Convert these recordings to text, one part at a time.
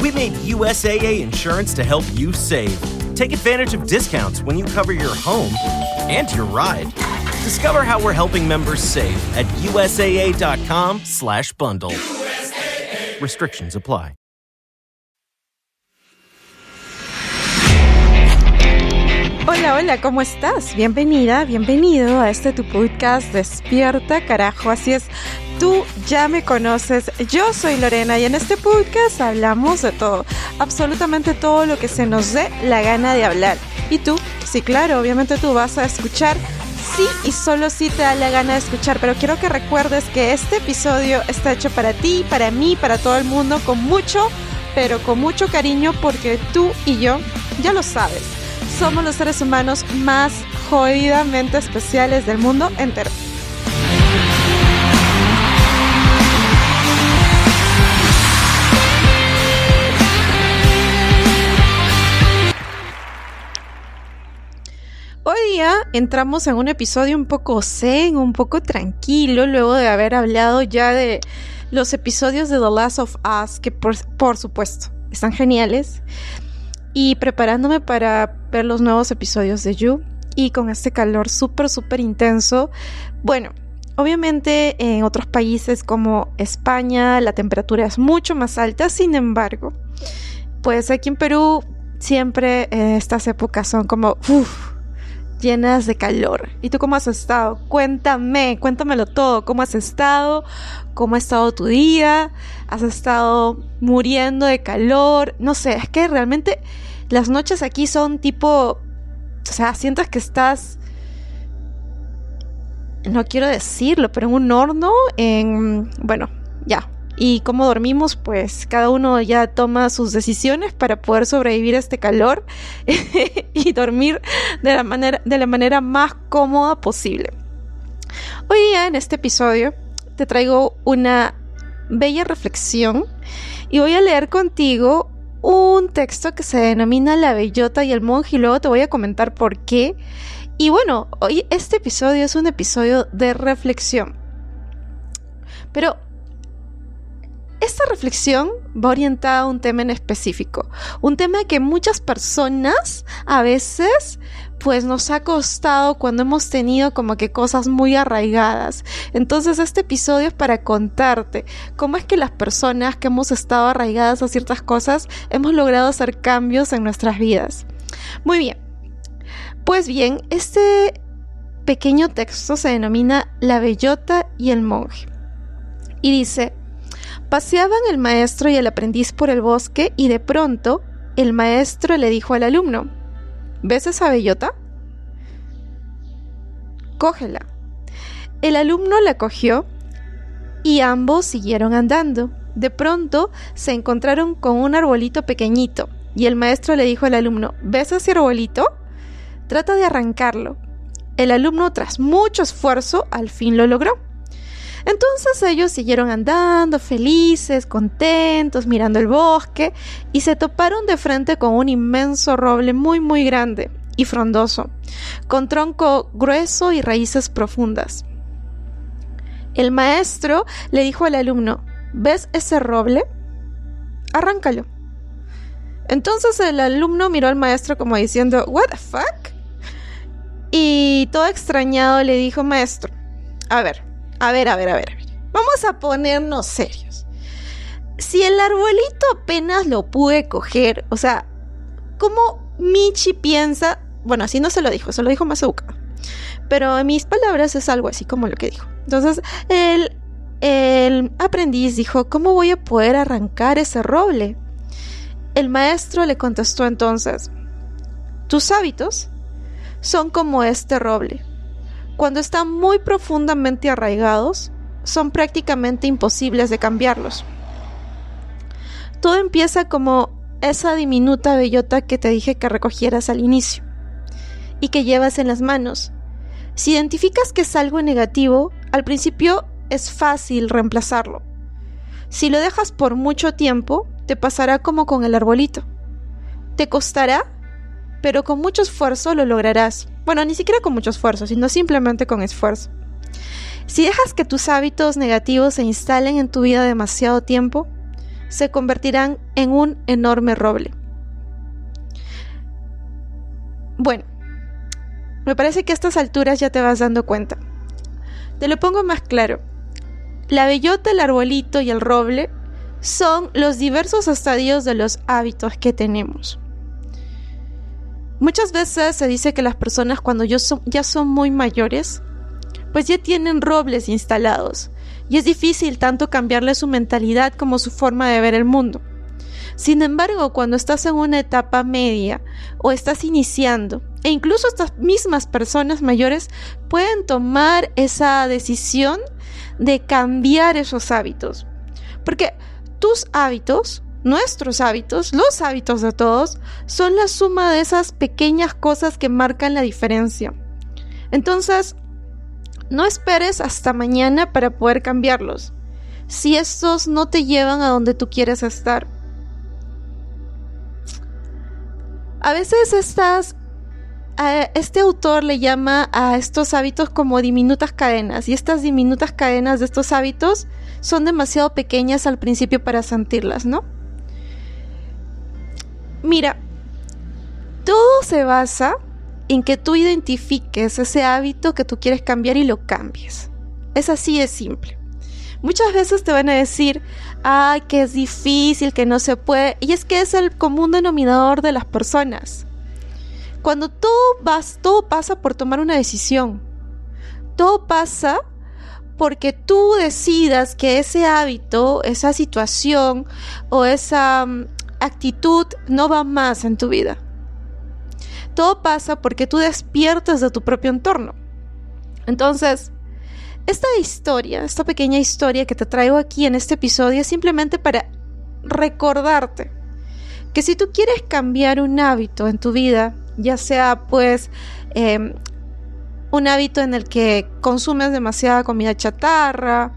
We made USAA insurance to help you save. Take advantage of discounts when you cover your home and your ride. Discover how we're helping members save at usaa.com/bundle. USAA. Restrictions apply. Hola, hola, ¿cómo estás? Bienvenida, bienvenido a este tu podcast Despierta, carajo. Así es, tú ya me conoces. Yo soy Lorena y en este podcast hablamos de todo, absolutamente todo lo que se nos dé la gana de hablar. Y tú, sí, claro, obviamente tú vas a escuchar sí y solo si te da la gana de escuchar, pero quiero que recuerdes que este episodio está hecho para ti, para mí, para todo el mundo, con mucho, pero con mucho cariño, porque tú y yo, ya lo sabes, somos los seres humanos más jodidamente especiales del mundo entero. Entramos en un episodio un poco zen, un poco tranquilo, luego de haber hablado ya de los episodios de The Last of Us, que por, supuesto están geniales, y preparándome para ver los nuevos episodios de You, y con este calor súper, súper intenso. Bueno, obviamente en otros países como España la temperatura es mucho más alta, sin embargo, pues aquí en Perú siempre eh, estas épocas son como... Uf, llenas de calor. ¿Y tú cómo has estado? Cuéntame, cuéntamelo todo. ¿Cómo has estado? ¿Cómo ha estado tu día? ¿Has estado muriendo de calor? No sé, es que realmente las noches aquí son tipo... O sea, sientes que estás... No quiero decirlo, pero en un horno, en... Bueno, ya, y cómo dormimos, pues cada uno ya toma sus decisiones para poder sobrevivir a este calor y dormir de la, manera, de la manera más cómoda posible. Hoy día en este episodio te traigo una bella reflexión y voy a leer contigo un texto que se denomina La Bellota y el Monje y luego te voy a comentar por qué. Y bueno, hoy este episodio es un episodio de reflexión. Pero esta reflexión va orientada a un tema en específico, un tema que muchas personas a veces pues nos ha costado cuando hemos tenido como que cosas muy arraigadas. Entonces este episodio es para contarte cómo es que las personas que hemos estado arraigadas a ciertas cosas hemos logrado hacer cambios en nuestras vidas. Muy bien. Pues bien, este pequeño texto se denomina La bellota y el monje. Y dice, Paseaban el maestro y el aprendiz por el bosque y de pronto el maestro le dijo al alumno, ¿ves esa bellota? Cógela. El alumno la cogió y ambos siguieron andando. De pronto se encontraron con un arbolito pequeñito y el maestro le dijo al alumno, ¿ves ese arbolito? Trata de arrancarlo. El alumno, tras mucho esfuerzo, al fin lo logró. Entonces ellos siguieron andando, felices, contentos, mirando el bosque, y se toparon de frente con un inmenso roble muy muy grande y frondoso, con tronco grueso y raíces profundas. El maestro le dijo al alumno, ¿ves ese roble? Arráncalo. Entonces el alumno miró al maestro como diciendo, ¿What the fuck? Y todo extrañado le dijo, maestro, a ver, a ver, a ver, a ver. Vamos a ponernos serios. Si el arbolito apenas lo pude coger, o sea, ¿cómo Michi piensa? Bueno, así no se lo dijo, se lo dijo Mazuka. Pero en mis palabras es algo así como lo que dijo. Entonces, el, el aprendiz dijo, ¿cómo voy a poder arrancar ese roble? El maestro le contestó entonces, tus hábitos son como este roble cuando están muy profundamente arraigados, son prácticamente imposibles de cambiarlos. Todo empieza como esa diminuta bellota que te dije que recogieras al inicio y que llevas en las manos. Si identificas que es algo negativo, al principio es fácil reemplazarlo. Si lo dejas por mucho tiempo, te pasará como con el arbolito. Te costará pero con mucho esfuerzo lo lograrás. Bueno, ni siquiera con mucho esfuerzo, sino simplemente con esfuerzo. Si dejas que tus hábitos negativos se instalen en tu vida demasiado tiempo, se convertirán en un enorme roble. Bueno, me parece que a estas alturas ya te vas dando cuenta. Te lo pongo más claro. La bellota, el arbolito y el roble son los diversos estadios de los hábitos que tenemos. Muchas veces se dice que las personas cuando ya son muy mayores, pues ya tienen robles instalados y es difícil tanto cambiarle su mentalidad como su forma de ver el mundo. Sin embargo, cuando estás en una etapa media o estás iniciando, e incluso estas mismas personas mayores pueden tomar esa decisión de cambiar esos hábitos. Porque tus hábitos, nuestros hábitos, los hábitos de todos, son la suma de esas pequeñas cosas que marcan la diferencia. Entonces, no esperes hasta mañana para poder cambiarlos, si estos no te llevan a donde tú quieres estar. A veces estas este autor le llama a estos hábitos como diminutas cadenas y estas diminutas cadenas de estos hábitos son demasiado pequeñas al principio para sentirlas, ¿no? Mira, todo se basa en que tú identifiques ese hábito que tú quieres cambiar y lo cambies. Es así de simple. Muchas veces te van a decir, ay, que es difícil, que no se puede, y es que es el común denominador de las personas. Cuando todo, vas, todo pasa por tomar una decisión. Todo pasa porque tú decidas que ese hábito, esa situación o esa mm, actitud no va más en tu vida. Todo pasa porque tú despiertas de tu propio entorno. Entonces, esta historia, esta pequeña historia que te traigo aquí en este episodio es simplemente para recordarte que si tú quieres cambiar un hábito en tu vida, ya sea pues em, un hábito en el que consumes demasiada comida chatarra,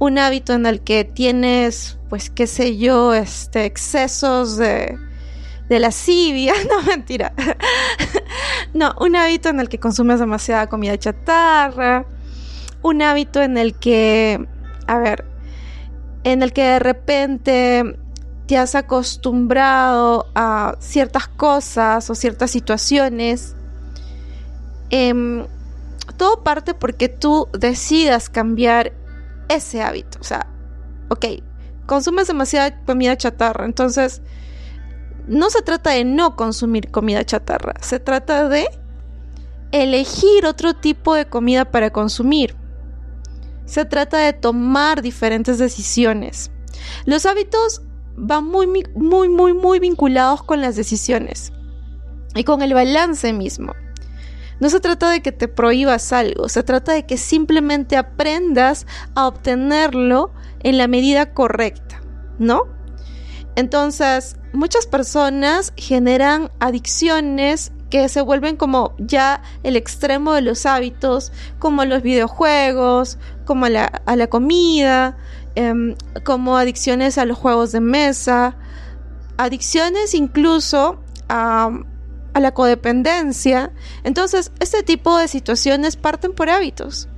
un hábito en el que tienes, pues, qué sé yo, este, excesos de, de lascivia, no mentira, no, un hábito en el que consumes demasiada comida chatarra, un hábito en el que, a ver, en el que de repente te has acostumbrado a ciertas cosas o ciertas situaciones, em, todo parte porque tú decidas cambiar ese hábito. O sea, ok, consumes demasiada comida chatarra, entonces no se trata de no consumir comida chatarra, se trata de elegir otro tipo de comida para consumir. Se trata de tomar diferentes decisiones. Los hábitos van muy, muy, muy, muy vinculados con las decisiones y con el balance mismo. No se trata de que te prohíbas algo, se trata de que simplemente aprendas a obtenerlo en la medida correcta, ¿no? Entonces, muchas personas generan adicciones que se vuelven como ya el extremo de los hábitos, como los videojuegos, como la, a la comida, Em, como adicciones a los juegos de mesa, adicciones incluso a, a la codependencia. Entonces, este tipo de situaciones parten por hábitos.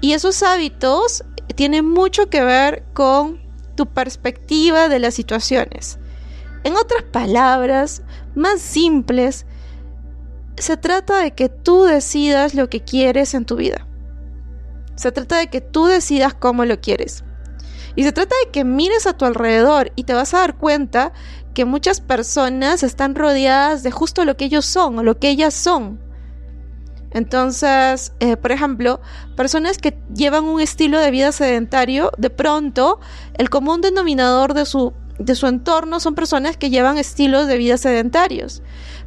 Y esos hábitos tienen mucho que ver con tu perspectiva de las situaciones. En otras palabras, más simples, se trata de que tú decidas lo que quieres en tu vida. Se trata de que tú decidas cómo lo quieres. Y se trata de que mires a tu alrededor y te vas a dar cuenta que muchas personas están rodeadas de justo lo que ellos son o lo que ellas son. Entonces, eh, por ejemplo, personas que llevan un estilo de vida sedentario, de pronto el común denominador de su, de su entorno son personas que llevan estilos de vida sedentarios.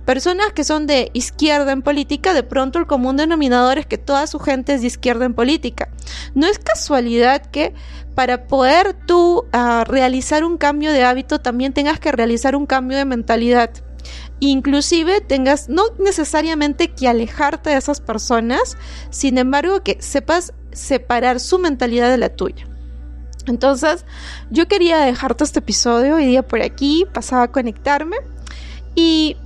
Personas que son de izquierda en política, de pronto el común denominador es que toda su gente es de izquierda en política. No es casualidad que para poder tú ah, realizar un cambio de hábito también tengas que realizar un cambio de mentalidad. Inclusive tengas no necesariamente que alejarte de esas personas, sin embargo que sepas separar su mentalidad de la tuya. Entonces, yo quería dejarte este episodio hoy día por aquí, pasaba a conectarme y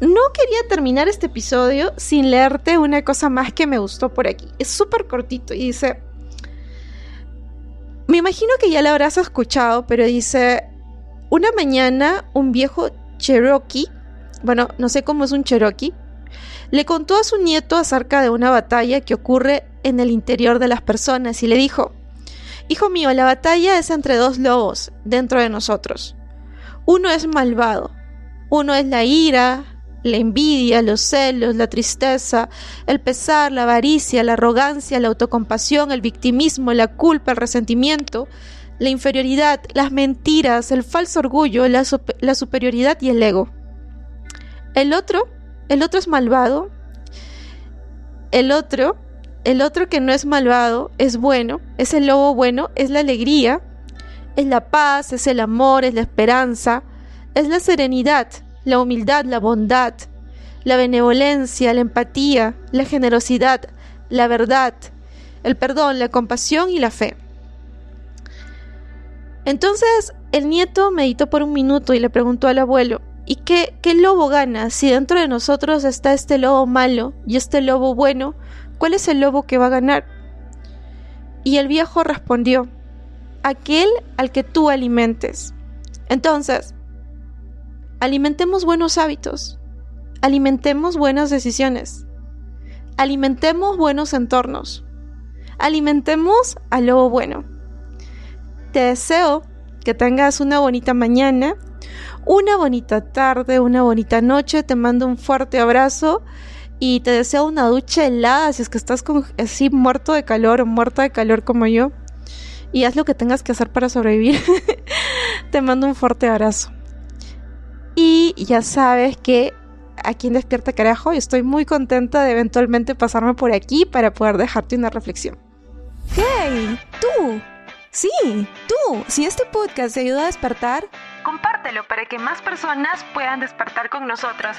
no quería terminar este episodio sin leerte una cosa más que me gustó por aquí. Es súper cortito y dice, Me imagino que ya la habrás escuchado, pero dice, una mañana un viejo Cherokee, bueno, no sé cómo es un Cherokee, le contó a su nieto acerca de una batalla que ocurre en el interior de las personas y le dijo, Hijo mío, la batalla es entre dos lobos dentro de nosotros. Uno es malvado, uno es la ira, la envidia, los celos, la tristeza, el pesar, la avaricia, la arrogancia, la autocompasión, el victimismo, la culpa, el resentimiento, la inferioridad, las mentiras, el falso orgullo, la, la superioridad y el ego. El otro, el otro es malvado. El otro, el otro que no es malvado, es bueno, es el lobo bueno, es la alegría, es la paz, es el amor, es la esperanza, es la serenidad, la humildad, la bondad, la benevolencia, la empatía, la generosidad, la verdad, el perdón, la compasión y la fe. Entonces el nieto meditó por un minuto y le preguntó al abuelo, ¿y qué, qué lobo gana si dentro de nosotros está este lobo malo y este lobo bueno? ¿Cuál es el lobo que va a ganar? Y el viejo respondió, aquel al que tú alimentes. Entonces, alimentemos buenos hábitos, alimentemos buenas decisiones, alimentemos buenos entornos, alimentemos al lobo bueno. Te deseo que tengas una bonita mañana, una bonita tarde, una bonita noche, te mando un fuerte abrazo y te deseo una ducha helada si es que estás así muerto de calor o muerta de calor como yo. Y haz lo que tengas que hacer para sobrevivir. te mando un fuerte abrazo. Y ya sabes que aquí en Despierta Carajo estoy muy contenta de eventualmente pasarme por aquí para poder dejarte una reflexión. ¡Hey! ¡Tú! Sí, tú. Si este podcast te ayuda a despertar, compártelo para que más personas puedan despertar con nosotros.